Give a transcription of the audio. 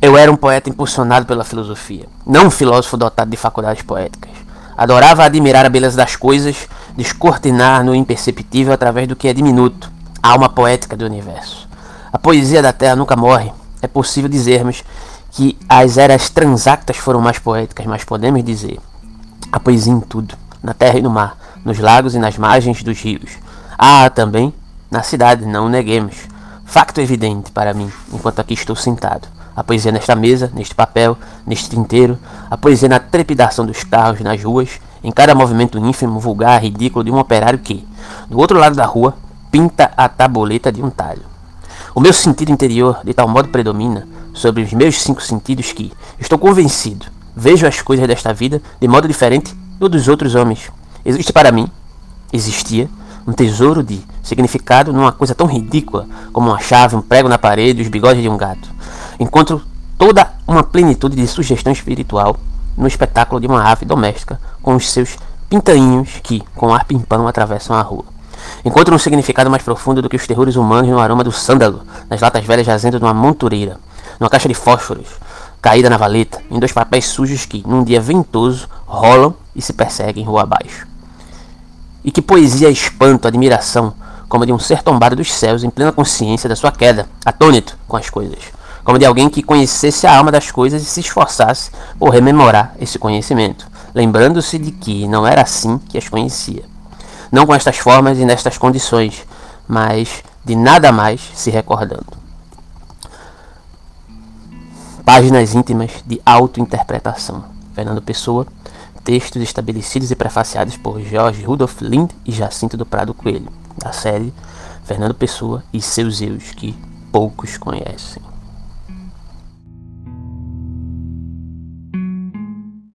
Eu era um poeta impulsionado pela filosofia, não um filósofo dotado de faculdades poéticas. Adorava admirar a beleza das coisas, descortinar no imperceptível através do que é diminuto, a alma poética do universo. A poesia da Terra nunca morre. É possível dizermos que as eras transactas foram mais poéticas, mas podemos dizer a poesia em tudo, na terra e no mar, nos lagos e nas margens dos rios. Ah, também na cidade, não o neguemos. Facto evidente para mim, enquanto aqui estou sentado. A poesia nesta mesa, neste papel, neste tinteiro, a poesia na trepidação dos carros nas ruas, em cada movimento ínfimo, vulgar, ridículo de um operário que, do outro lado da rua, pinta a tabuleta de um talho. O meu sentido interior de tal modo predomina sobre os meus cinco sentidos que, estou convencido, vejo as coisas desta vida de modo diferente do dos outros homens. Existe para mim, existia, um tesouro de significado numa coisa tão ridícula como uma chave, um prego na parede os bigodes de um gato. Encontro toda uma plenitude de sugestão espiritual no espetáculo de uma ave doméstica com os seus pintainhos que, com ar pimpão, atravessam a rua. Encontro um significado mais profundo do que os terrores humanos no aroma do sândalo, nas latas velhas jazendo numa montureira, numa caixa de fósforos, caída na valeta, em dois papéis sujos que, num dia ventoso, rolam e se perseguem rua abaixo. E que poesia espanto, admiração, como de um ser tombado dos céus em plena consciência da sua queda, atônito com as coisas, como de alguém que conhecesse a alma das coisas e se esforçasse por rememorar esse conhecimento, lembrando-se de que não era assim que as conhecia. Não com estas formas e nestas condições, mas de nada mais se recordando. Páginas íntimas de autointerpretação. Fernando Pessoa, textos estabelecidos e prefaciados por Jorge Rudolf Lind e Jacinto do Prado Coelho, da série Fernando Pessoa e seus eus que poucos conhecem.